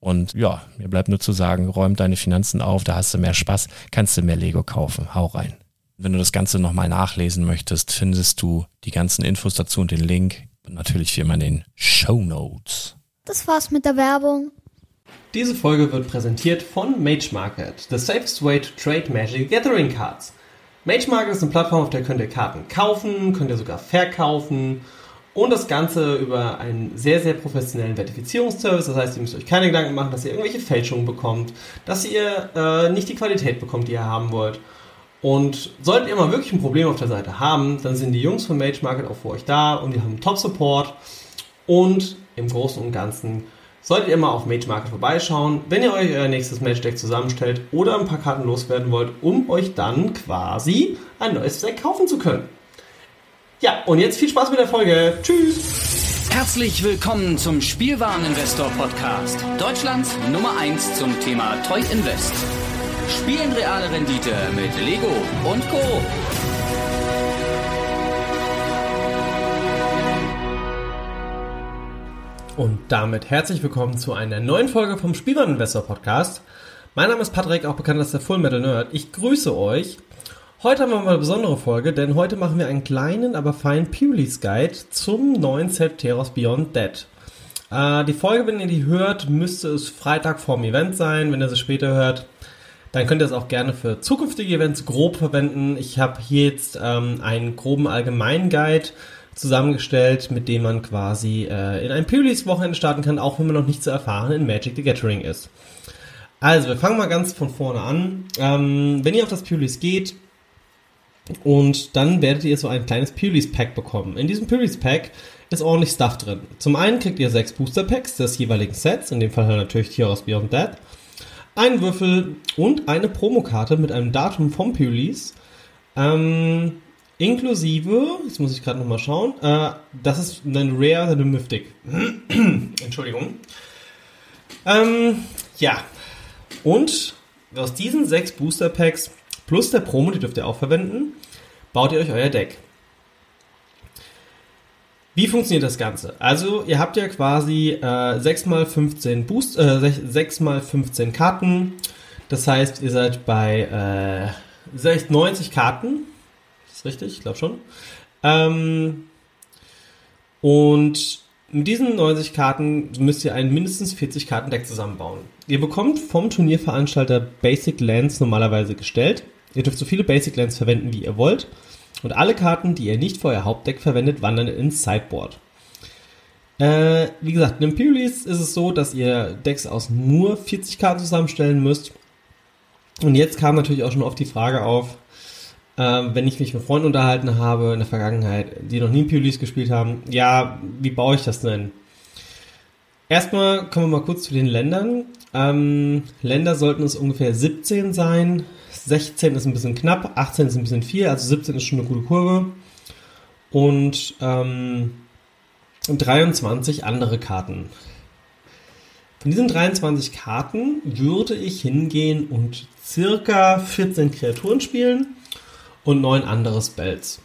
Und ja, mir bleibt nur zu sagen, räum deine Finanzen auf, da hast du mehr Spaß, kannst du mehr Lego kaufen. Hau rein. Wenn du das Ganze nochmal nachlesen möchtest, findest du die ganzen Infos dazu und den Link. Und natürlich wie immer in den Show Notes. Das war's mit der Werbung. Diese Folge wird präsentiert von Mage Market, the safest way to trade Magic Gathering Cards. Mage Market ist eine Plattform, auf der könnt ihr Karten kaufen, könnt ihr sogar verkaufen und das Ganze über einen sehr, sehr professionellen Verifizierungsservice. Das heißt, ihr müsst euch keine Gedanken machen, dass ihr irgendwelche Fälschungen bekommt, dass ihr äh, nicht die Qualität bekommt, die ihr haben wollt. Und solltet ihr mal wirklich ein Problem auf der Seite haben, dann sind die Jungs von Mage Market auch für euch da und die haben Top-Support. Und im Großen und Ganzen solltet ihr mal auf Mage Market vorbeischauen, wenn ihr euch euer nächstes Match Deck zusammenstellt oder ein paar Karten loswerden wollt, um euch dann quasi ein neues Deck kaufen zu können. Ja, und jetzt viel Spaß mit der Folge. Tschüss. Herzlich willkommen zum Spielwareninvestor Podcast. Deutschlands Nummer 1 zum Thema Toy Invest. Spielen reale Rendite mit Lego und Co. Und damit herzlich willkommen zu einer neuen Folge vom Spielwareninvestor Podcast. Mein Name ist Patrick, auch bekannt als der Full Metal Nerd. Ich grüße euch Heute haben wir mal eine besondere Folge, denn heute machen wir einen kleinen, aber feinen Pewleys Guide zum neuen Set Teros Beyond Dead. Äh, die Folge, wenn ihr die hört, müsste es Freitag vorm Event sein. Wenn ihr sie später hört, dann könnt ihr es auch gerne für zukünftige Events grob verwenden. Ich habe hier jetzt ähm, einen groben allgemeinen Guide zusammengestellt, mit dem man quasi äh, in ein Pewleys Wochenende starten kann, auch wenn man noch nicht so erfahren in Magic the Gathering ist. Also, wir fangen mal ganz von vorne an. Ähm, wenn ihr auf das Pewleys geht, und dann werdet ihr so ein kleines Pulis Pack bekommen. In diesem Pulis Pack ist ordentlich Stuff drin. Zum einen kriegt ihr sechs Booster Packs des jeweiligen Sets, in dem Fall natürlich Heroes Beyond Dead. einen Würfel und eine Promokarte mit einem Datum vom Release. Ähm, inklusive, jetzt muss ich gerade nochmal schauen, äh, das ist ein Rare, eine Mythic. Entschuldigung. Ähm, ja. Und aus diesen sechs Booster Packs plus der Promo, die dürft ihr auch verwenden, baut ihr euch euer Deck. Wie funktioniert das Ganze? Also, ihr habt ja quasi äh, 6 mal 15 Boost, äh, 6 mal 15 Karten. Das heißt, ihr seid bei äh, 90 Karten. Ist das richtig? Ich glaube schon. Ähm, und mit diesen 90 Karten müsst ihr ein mindestens 40 Karten Deck zusammenbauen. Ihr bekommt vom Turnierveranstalter Basic Lands normalerweise gestellt. Ihr dürft so viele Basic Lands verwenden, wie ihr wollt. Und alle Karten, die ihr nicht für euer Hauptdeck verwendet, wandern ins Sideboard. Äh, wie gesagt, in Imperials ist es so, dass ihr Decks aus nur 40 Karten zusammenstellen müsst. Und jetzt kam natürlich auch schon oft die Frage auf, äh, wenn ich mich mit Freunden unterhalten habe in der Vergangenheit, die noch nie Imperials gespielt haben, ja, wie baue ich das denn? Erstmal kommen wir mal kurz zu den Ländern. Ähm, Länder sollten es ungefähr 17 sein. 16 ist ein bisschen knapp, 18 ist ein bisschen viel, also 17 ist schon eine gute Kurve. Und ähm, 23 andere Karten. Von diesen 23 Karten würde ich hingehen und circa 14 Kreaturen spielen und 9 andere Spells.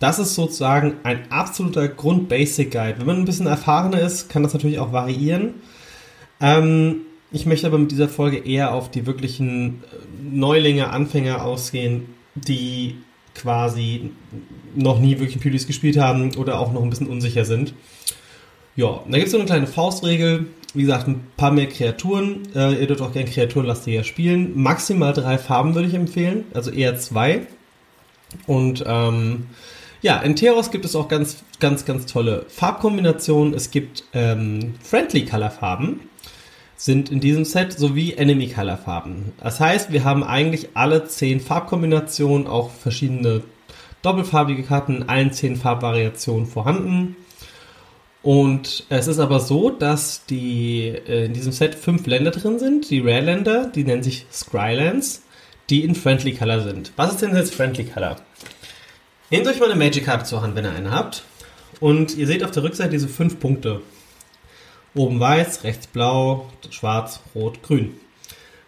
Das ist sozusagen ein absoluter Grund-Basic-Guide. Wenn man ein bisschen erfahrener ist, kann das natürlich auch variieren. Ähm, ich möchte aber mit dieser Folge eher auf die wirklichen äh, Neulinge, Anfänger ausgehen, die quasi noch nie wirklich Pylis gespielt haben oder auch noch ein bisschen unsicher sind. Ja, da gibt es so eine kleine Faustregel. Wie gesagt, ein paar mehr Kreaturen. Äh, ihr dürft auch gerne kreaturenlastiger spielen. Maximal drei Farben würde ich empfehlen, also eher zwei. Und ähm, ja, in Teros gibt es auch ganz, ganz, ganz tolle Farbkombinationen. Es gibt ähm, Friendly Color Farben sind in diesem Set sowie Enemy Color Farben. Das heißt, wir haben eigentlich alle zehn Farbkombinationen, auch verschiedene doppelfarbige Karten in allen zehn Farbvariationen vorhanden. Und es ist aber so, dass die äh, in diesem Set fünf Länder drin sind, die Rare Länder, die nennen sich Scrylands, die in Friendly Color sind. Was ist denn jetzt Friendly Color? Nehmt euch mal eine Magic-Karte zur Hand, wenn ihr eine habt. Und ihr seht auf der Rückseite diese fünf Punkte. Oben weiß, rechts blau, schwarz, rot, grün.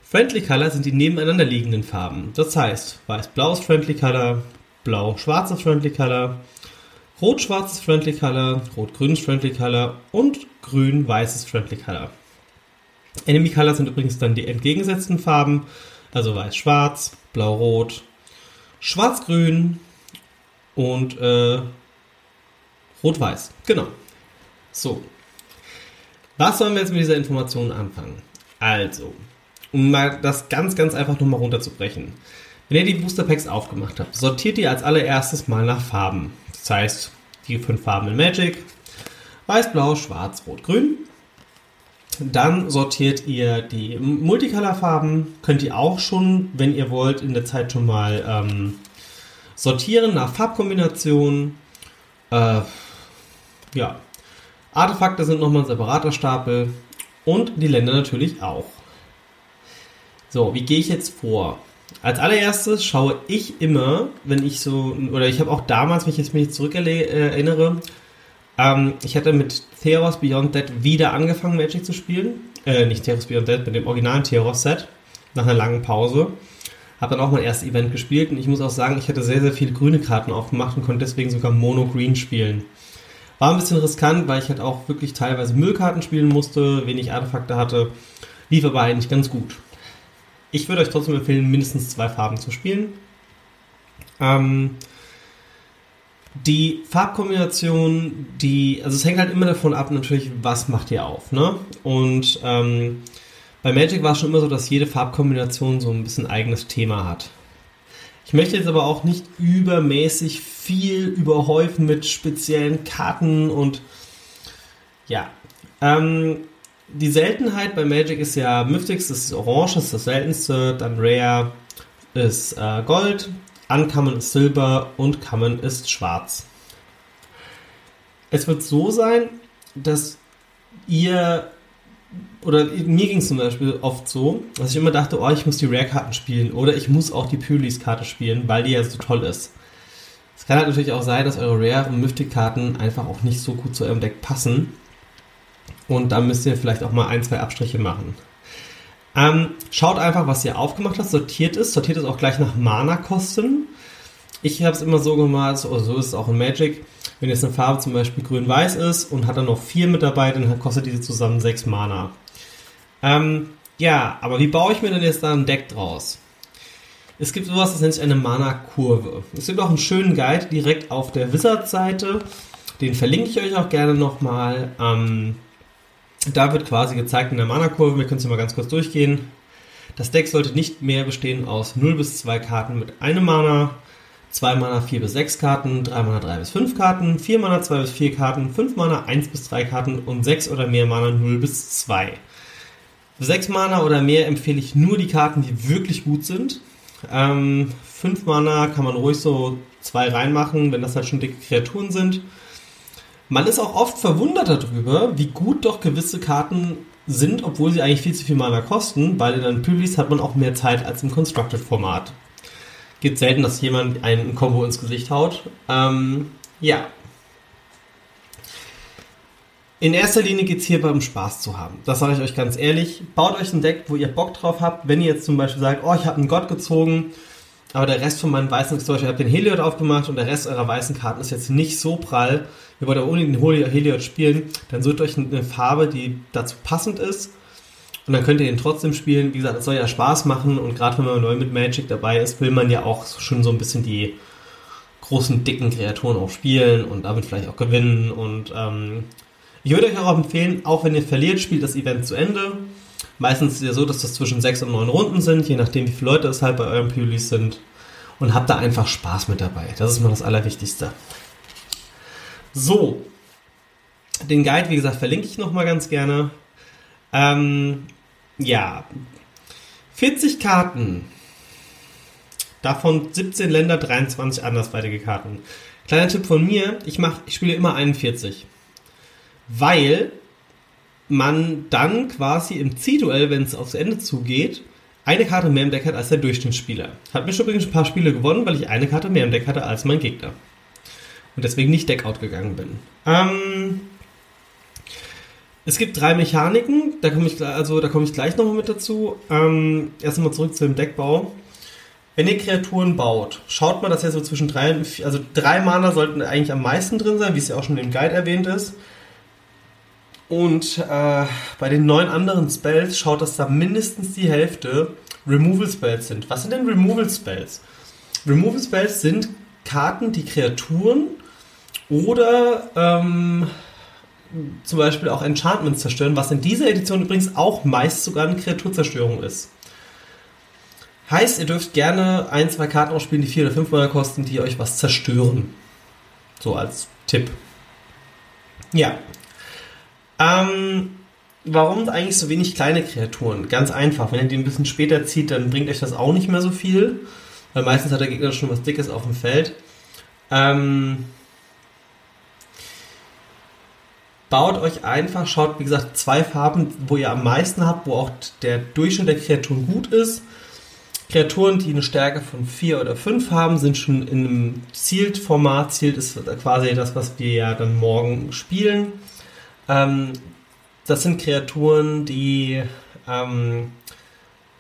Friendly Color sind die nebeneinander liegenden Farben. Das heißt, weiß-blau ist Friendly Color, blau-schwarz ist Friendly Color, rot-schwarz ist Friendly Color, rot-grün ist Friendly Color und grün-weiß ist Friendly Color. Enemy Color sind übrigens dann die entgegengesetzten Farben, also weiß-schwarz, blau-rot, schwarz-grün und äh, rot-weiß. Genau. So, was sollen wir jetzt mit dieser Information anfangen? Also, um mal das ganz, ganz einfach nochmal runterzubrechen. Wenn ihr die Booster Packs aufgemacht habt, sortiert ihr als allererstes mal nach Farben. Das heißt, die fünf Farben in Magic. Weiß, Blau, Schwarz, Rot, Grün. Dann sortiert ihr die Multicolor-Farben. Könnt ihr auch schon, wenn ihr wollt, in der Zeit schon mal ähm, sortieren nach Farbkombinationen. Äh, ja, Artefakte sind nochmal ein separater Stapel und die Länder natürlich auch. So, wie gehe ich jetzt vor? Als allererstes schaue ich immer, wenn ich so, oder ich habe auch damals, wenn ich jetzt mich zurück erinnere, ähm, ich hatte mit Theros Beyond Dead wieder angefangen, Magic zu spielen. Äh, nicht Theros Beyond Dead, mit dem originalen Theros-Set, nach einer langen Pause. Habe dann auch mein erstes Event gespielt und ich muss auch sagen, ich hatte sehr, sehr viele grüne Karten aufgemacht und konnte deswegen sogar Mono-Green spielen. War ein bisschen riskant, weil ich halt auch wirklich teilweise Müllkarten spielen musste, wenig Artefakte hatte. Lief aber eigentlich ganz gut. Ich würde euch trotzdem empfehlen, mindestens zwei Farben zu spielen. Ähm, die Farbkombination, die, also es hängt halt immer davon ab, natürlich, was macht ihr auf, ne? Und ähm, bei Magic war es schon immer so, dass jede Farbkombination so ein bisschen eigenes Thema hat. Ich möchte jetzt aber auch nicht übermäßig viel überhäufen mit speziellen Karten und ja. Ähm, die Seltenheit bei Magic ist ja Mythics, das ist Orange, das ist das seltenste, dann Rare ist äh, Gold, Uncommon ist Silber und Common ist Schwarz. Es wird so sein, dass ihr oder mir ging es zum Beispiel oft so, dass ich immer dachte, oh, ich muss die Rare-Karten spielen oder ich muss auch die Pylis-Karte spielen, weil die ja so toll ist. Es kann halt natürlich auch sein, dass eure Rare- und Mythic-Karten einfach auch nicht so gut zu eurem Deck passen. Und da müsst ihr vielleicht auch mal ein, zwei Abstriche machen. Ähm, schaut einfach, was ihr aufgemacht habt, sortiert es, sortiert es auch gleich nach Mana-Kosten. Ich habe es immer so gemacht, oder so ist es auch in Magic, wenn jetzt eine Farbe zum Beispiel grün-weiß ist und hat dann noch vier mit dabei, dann kostet diese zusammen sechs Mana. Ähm, ja, aber wie baue ich mir denn jetzt da ein Deck draus? Es gibt sowas, das nennt sich eine Mana-Kurve. Es gibt auch einen schönen Guide direkt auf der Wizard-Seite. Den verlinke ich euch auch gerne nochmal. Ähm, da wird quasi gezeigt in der Mana-Kurve, wir können es mal ganz kurz durchgehen. Das Deck sollte nicht mehr bestehen aus 0 bis 2 Karten mit einem Mana, 2 Mana 4 bis 6 Karten, 3 Mana 3 bis 5 Karten, 4 Mana 2 bis 4 Karten, 5 Mana 1 bis 3 Karten und 6 oder mehr Mana 0 bis 2. Für 6 Mana oder mehr empfehle ich nur die Karten, die wirklich gut sind. Ähm, 5 Mana kann man ruhig so 2 reinmachen, wenn das halt schon dicke Kreaturen sind. Man ist auch oft verwundert darüber, wie gut doch gewisse Karten sind, obwohl sie eigentlich viel zu viel Mana kosten, weil in den Pülis hat man auch mehr Zeit als im Constructed-Format. Gibt selten, dass jemand einen Combo ins Gesicht haut. Ähm, ja. In erster Linie geht es hierbei um Spaß zu haben. Das sage ich euch ganz ehrlich. Baut euch ein Deck, wo ihr Bock drauf habt. Wenn ihr jetzt zum Beispiel sagt, oh, ich habe einen Gott gezogen, aber der Rest von meinen weißen, zum Beispiel, ihr den Heliod aufgemacht und der Rest eurer weißen Karten ist jetzt nicht so prall, ihr wollt aber unbedingt den Heliod spielen, dann sucht euch eine Farbe, die dazu passend ist und dann könnt ihr den trotzdem spielen. Wie gesagt, es soll ja Spaß machen und gerade wenn man neu mit Magic dabei ist, will man ja auch schon so ein bisschen die großen, dicken Kreaturen auch spielen und damit vielleicht auch gewinnen. Und ähm, ich würde euch auch empfehlen, auch wenn ihr verliert, spielt das Event zu Ende. Meistens ist es ja so, dass das zwischen sechs und neun Runden sind, je nachdem, wie viele Leute es halt bei euren Pulis sind. Und habt da einfach Spaß mit dabei. Das ist mal das Allerwichtigste. So. Den Guide, wie gesagt, verlinke ich nochmal ganz gerne. Ähm, ja. 40 Karten. Davon 17 Länder, 23 andersweitige Karten. Kleiner Tipp von mir, ich, mach, ich spiele immer 41. Weil man dann quasi im Zielduell, wenn es aufs Ende zugeht, eine Karte mehr im Deck hat als der Durchschnittsspieler. Hat mir schon übrigens ein paar Spiele gewonnen, weil ich eine Karte mehr im Deck hatte als mein Gegner. Und deswegen nicht Deckout gegangen bin. Ähm, es gibt drei Mechaniken, da komme ich, also, da komme ich gleich nochmal mit dazu. Ähm, erst einmal zurück zu dem Deckbau. Wenn ihr Kreaturen baut, schaut mal, dass ihr so zwischen drei, also drei Mana sollten eigentlich am meisten drin sein, wie es ja auch schon im Guide erwähnt ist. Und äh, bei den neun anderen Spells schaut, dass da mindestens die Hälfte Removal Spells sind. Was sind denn Removal Spells? Removal Spells sind Karten, die Kreaturen oder ähm, zum Beispiel auch Enchantments zerstören, was in dieser Edition übrigens auch meist sogar eine Kreaturzerstörung ist. Heißt, ihr dürft gerne ein, zwei Karten ausspielen, die vier oder fünf Mana kosten, die euch was zerstören. So als Tipp. Ja. Ähm, warum eigentlich so wenig kleine Kreaturen? Ganz einfach. Wenn ihr die ein bisschen später zieht, dann bringt euch das auch nicht mehr so viel. Weil meistens hat der Gegner schon was Dickes auf dem Feld. Ähm, baut euch einfach, schaut wie gesagt zwei Farben, wo ihr am meisten habt, wo auch der Durchschnitt der Kreaturen gut ist. Kreaturen, die eine Stärke von 4 oder 5 haben, sind schon in einem Zielt-Format. Zielt ist quasi das, was wir ja dann morgen spielen. Ähm, das sind Kreaturen, die ähm,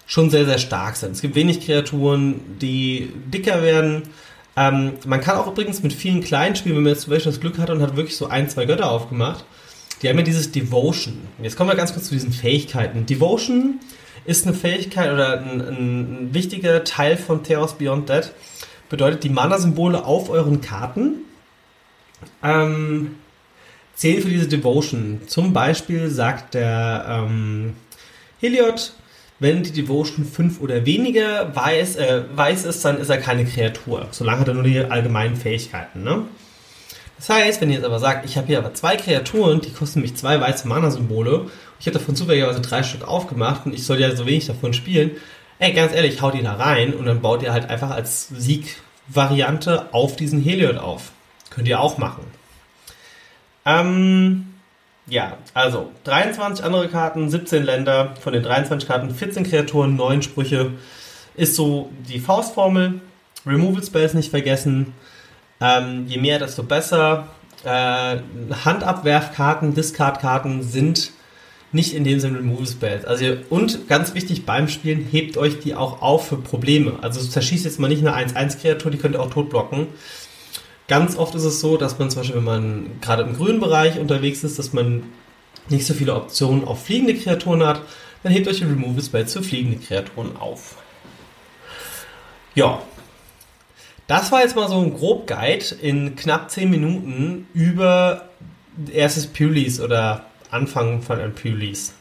schon sehr, sehr stark sind. Es gibt wenig Kreaturen, die dicker werden. Ähm, man kann auch übrigens mit vielen kleinen spielen, wenn man jetzt zum Beispiel das Glück hat und hat wirklich so ein, zwei Götter aufgemacht. Die haben ja dieses Devotion. Jetzt kommen wir ganz kurz zu diesen Fähigkeiten. Devotion ist eine Fähigkeit oder ein, ein wichtiger Teil von Theos Beyond Dead. Bedeutet, die Mana-Symbole auf euren Karten ähm, zählen für diese Devotion. Zum Beispiel sagt der ähm, Heliod, wenn die Devotion 5 oder weniger weiß, äh, weiß ist, dann ist er keine Kreatur. Solange hat er nur die allgemeinen Fähigkeiten. Ne? Das heißt, wenn ihr jetzt aber sagt, ich habe hier aber zwei Kreaturen, die kosten mich zwei weiße Mana-Symbole, ich habe davon zufälligerweise drei Stück aufgemacht und ich soll ja so wenig davon spielen, ey, ganz ehrlich, haut die da rein und dann baut ihr halt einfach als Siegvariante auf diesen Heliod auf. Könnt ihr auch machen. Ähm, Ja, also 23 andere Karten, 17 Länder, von den 23 Karten 14 Kreaturen, 9 Sprüche. Ist so die Faustformel. Removal Spells nicht vergessen. Ähm, je mehr, desto besser. Äh, Handabwerfkarten, Discardkarten sind nicht in dem Sinne Removal Spells. Also und ganz wichtig beim Spielen, hebt euch die auch auf für Probleme. Also zerschießt jetzt mal nicht eine 1-1-Kreatur, die könnt ihr auch tot blocken. Ganz oft ist es so, dass man zum Beispiel, wenn man gerade im grünen Bereich unterwegs ist, dass man nicht so viele Optionen auf fliegende Kreaturen hat, dann hebt euch die Removal Spells für fliegende Kreaturen auf. Ja. Das war jetzt mal so ein grob Guide in knapp 10 Minuten über erstes Pulis oder Anfang von einem Pulis.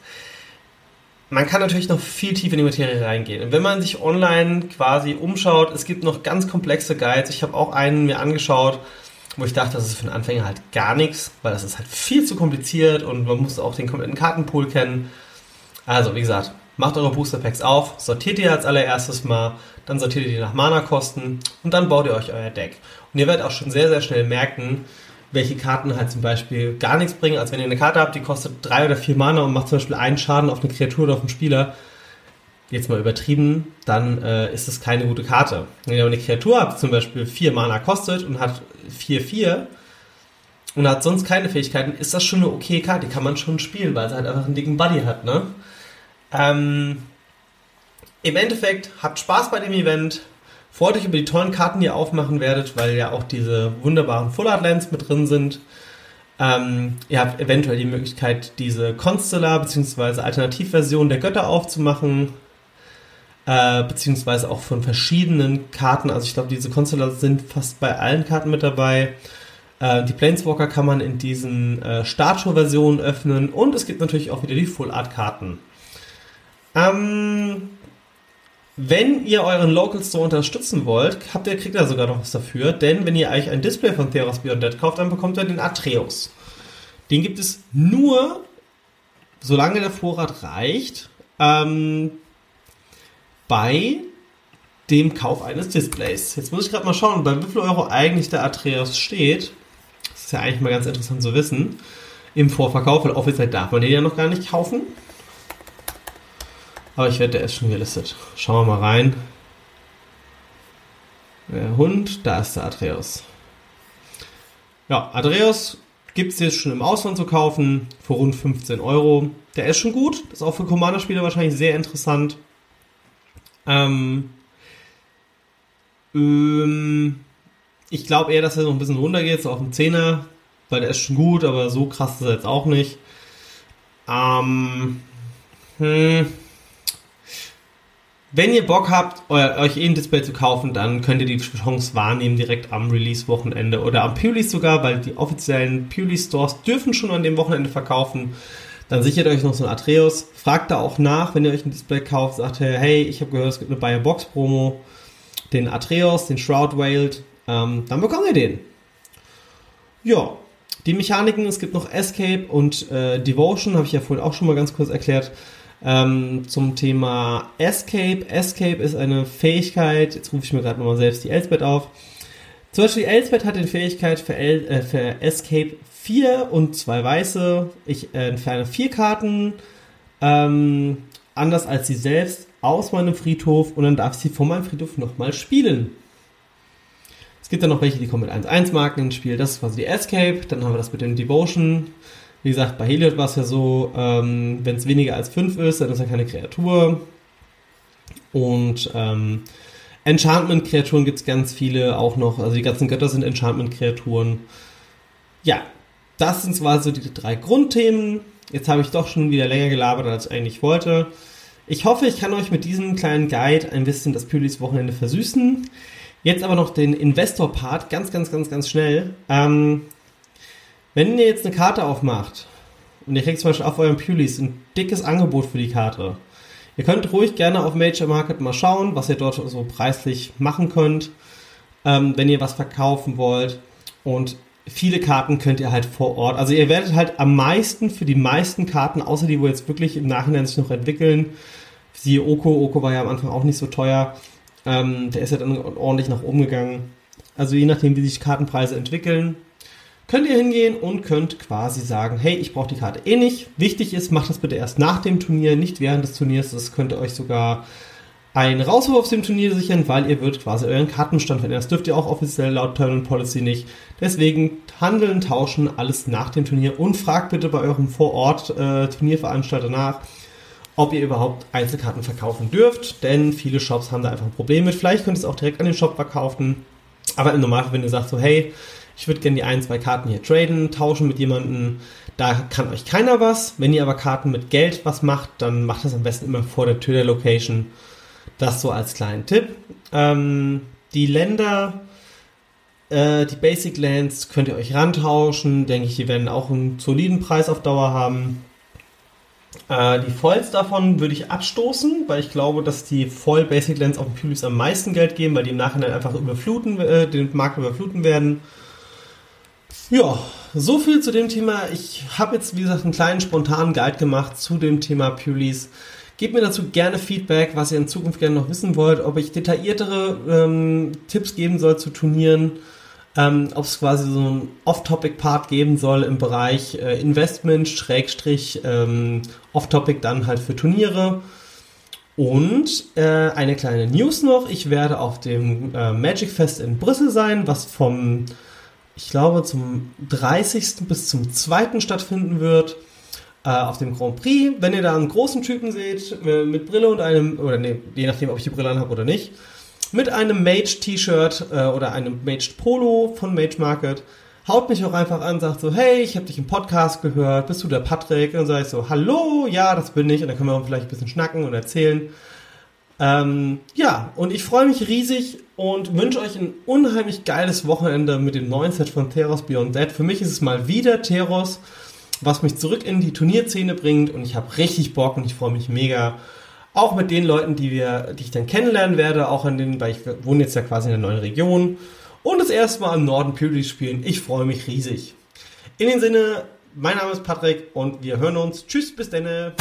Man kann natürlich noch viel tiefer in die Materie reingehen. Und wenn man sich online quasi umschaut, es gibt noch ganz komplexe Guides. Ich habe auch einen mir angeschaut, wo ich dachte, das ist für einen Anfänger halt gar nichts, weil das ist halt viel zu kompliziert und man muss auch den kompletten Kartenpool kennen. Also, wie gesagt, macht eure Booster Packs auf, sortiert die als allererstes mal, dann sortiert ihr die nach Mana-Kosten und dann baut ihr euch euer Deck. Und ihr werdet auch schon sehr, sehr schnell merken, welche Karten halt zum Beispiel gar nichts bringen. als wenn ihr eine Karte habt, die kostet drei oder vier Mana und macht zum Beispiel einen Schaden auf eine Kreatur oder auf einen Spieler, jetzt mal übertrieben, dann äh, ist das keine gute Karte. Wenn ihr aber eine Kreatur habt, die zum Beispiel vier Mana kostet und hat 4-4 und hat sonst keine Fähigkeiten, ist das schon eine okay Karte. Die kann man schon spielen, weil sie halt einfach einen dicken Buddy hat, ne? Ähm, Im Endeffekt, habt Spaß bei dem Event, Freut euch über die tollen Karten, die ihr aufmachen werdet, weil ja auch diese wunderbaren Full Art Lands mit drin sind. Ähm, ihr habt eventuell die Möglichkeit, diese Constellar bzw. Alternativversion der Götter aufzumachen. Äh, beziehungsweise auch von verschiedenen Karten. Also ich glaube, diese Constellar sind fast bei allen Karten mit dabei. Äh, die Planeswalker kann man in diesen äh, Startshow-Versionen öffnen. Und es gibt natürlich auch wieder die Full Art Karten. Ähm, wenn ihr euren Local Store unterstützen wollt, habt ihr, kriegt ihr sogar noch was dafür, denn wenn ihr euch ein Display von Theros Beyond Dead kauft, dann bekommt ihr den Atreus. Den gibt es nur, solange der Vorrat reicht, ähm, bei dem Kauf eines Displays. Jetzt muss ich gerade mal schauen, bei wie viel Euro eigentlich der Atreus steht. Das ist ja eigentlich mal ganz interessant zu wissen. Im Vorverkauf, weil offiziell darf man den ja noch gar nicht kaufen. Aber ich wette, der ist schon gelistet. Schauen wir mal rein. Der Hund, da ist der Atreus. Ja, Atreus gibt es jetzt schon im Ausland zu kaufen für rund 15 Euro. Der ist schon gut. Ist auch für Commander-Spieler wahrscheinlich sehr interessant. Ähm, ähm, ich glaube eher, dass er noch ein bisschen runtergeht, so auf den Zehner, weil der ist schon gut, aber so krass ist er jetzt auch nicht. Ähm, hm, wenn ihr Bock habt, euch eh ein Display zu kaufen, dann könnt ihr die Chance wahrnehmen direkt am Release-Wochenende oder am Pulis sogar, weil die offiziellen Pulis-Stores dürfen schon an dem Wochenende verkaufen. Dann sichert euch noch so ein Atreus. Fragt da auch nach, wenn ihr euch ein Display kauft, sagt hey, ich habe gehört, es gibt eine Buy Box Promo, den Atreus, den Shroud Wailed, ähm, dann bekommt ihr den. Ja, die Mechaniken, es gibt noch Escape und äh, Devotion, habe ich ja vorhin auch schon mal ganz kurz erklärt. Ähm, zum Thema Escape. Escape ist eine Fähigkeit, jetzt rufe ich mir gerade nochmal selbst die Elsbeth auf. Zum Beispiel Elsbeth hat die Fähigkeit für, El, äh, für Escape 4 und zwei weiße. Ich äh, entferne vier Karten, ähm, anders als sie selbst, aus meinem Friedhof und dann darf sie von meinem Friedhof nochmal spielen. Es gibt dann noch welche, die kommen mit 1-1-Marken ins Spiel. Das ist quasi die Escape. Dann haben wir das mit dem Devotion. Wie gesagt, bei Heliod war es ja so, ähm, wenn es weniger als 5 ist, dann ist er keine Kreatur. Und ähm, Enchantment-Kreaturen gibt es ganz viele auch noch. Also die ganzen Götter sind Enchantment-Kreaturen. Ja, das sind zwar so die drei Grundthemen. Jetzt habe ich doch schon wieder länger gelabert, als ich eigentlich wollte. Ich hoffe, ich kann euch mit diesem kleinen Guide ein bisschen das Pülis-Wochenende versüßen. Jetzt aber noch den Investor-Part, ganz, ganz, ganz, ganz schnell. Ähm, wenn ihr jetzt eine Karte aufmacht und ihr kriegt zum Beispiel auf eurem Pulis ein dickes Angebot für die Karte, ihr könnt ruhig gerne auf Major Market mal schauen, was ihr dort so preislich machen könnt, ähm, wenn ihr was verkaufen wollt. Und viele Karten könnt ihr halt vor Ort, also ihr werdet halt am meisten für die meisten Karten, außer die, wo jetzt wirklich im Nachhinein sich noch entwickeln, siehe Oko, Oko war ja am Anfang auch nicht so teuer, ähm, der ist ja dann ordentlich nach oben gegangen. Also je nachdem, wie sich Kartenpreise entwickeln, könnt ihr hingehen und könnt quasi sagen, hey, ich brauche die Karte eh nicht. Wichtig ist, macht das bitte erst nach dem Turnier, nicht während des Turniers. Das könnte euch sogar einen Rauswurf aus dem Turnier sichern, weil ihr würdet quasi euren Kartenstand verändern. Das dürft ihr auch offiziell laut Tournament Policy nicht. Deswegen handeln, tauschen, alles nach dem Turnier und fragt bitte bei eurem Vorort äh, Turnierveranstalter nach, ob ihr überhaupt Einzelkarten verkaufen dürft, denn viele Shops haben da einfach ein Problem mit. Vielleicht könnt ihr es auch direkt an den Shop verkaufen, aber im Normalfall, wenn ihr sagt so, hey, ich würde gerne die ein, zwei Karten hier traden, tauschen mit jemandem, da kann euch keiner was. Wenn ihr aber Karten mit Geld was macht, dann macht das am besten immer vor der Tür der Location das so als kleinen Tipp. Ähm, die Länder, äh, die Basic Lands könnt ihr euch rantauschen. Denke ich, die werden auch einen soliden Preis auf Dauer haben. Äh, die Foils davon würde ich abstoßen, weil ich glaube, dass die Foil Basic Lands auf dem Pulis am meisten Geld geben, weil die im Nachhinein einfach überfluten, äh, den Markt überfluten werden. Ja, so viel zu dem Thema. Ich habe jetzt, wie gesagt, einen kleinen spontanen Guide gemacht zu dem Thema Pulis. Gebt mir dazu gerne Feedback, was ihr in Zukunft gerne noch wissen wollt, ob ich detailliertere ähm, Tipps geben soll zu Turnieren, ähm, ob es quasi so einen Off-Topic-Part geben soll im Bereich äh, Investment, Schrägstrich, ähm, Off-Topic dann halt für Turniere. Und äh, eine kleine News noch, ich werde auf dem äh, Magic Fest in Brüssel sein, was vom, ich glaube, zum 30. bis zum 2. stattfinden wird äh, auf dem Grand Prix. Wenn ihr da einen großen Typen seht, äh, mit Brille und einem, oder nee, je nachdem, ob ich die Brille anhabe oder nicht, mit einem Mage-T-Shirt äh, oder einem Mage-Polo von Mage Market, haut mich auch einfach an, sagt so, hey, ich habe dich im Podcast gehört, bist du der Patrick? Und dann sage ich so, hallo, ja, das bin ich. Und dann können wir auch vielleicht ein bisschen schnacken und erzählen. Ähm, ja, und ich freue mich riesig und wünsche euch ein unheimlich geiles Wochenende mit dem neuen Set von Theros Beyond Dead. Für mich ist es mal wieder Theros was mich zurück in die Turnierszene bringt und ich habe richtig Bock und ich freue mich mega. Auch mit den Leuten, die wir, die ich dann kennenlernen werde, auch in den, weil ich wohne jetzt ja quasi in der neuen Region und das erste Mal im Norden Purity spielen. Ich freue mich riesig. In dem Sinne, mein Name ist Patrick und wir hören uns. Tschüss, bis denne.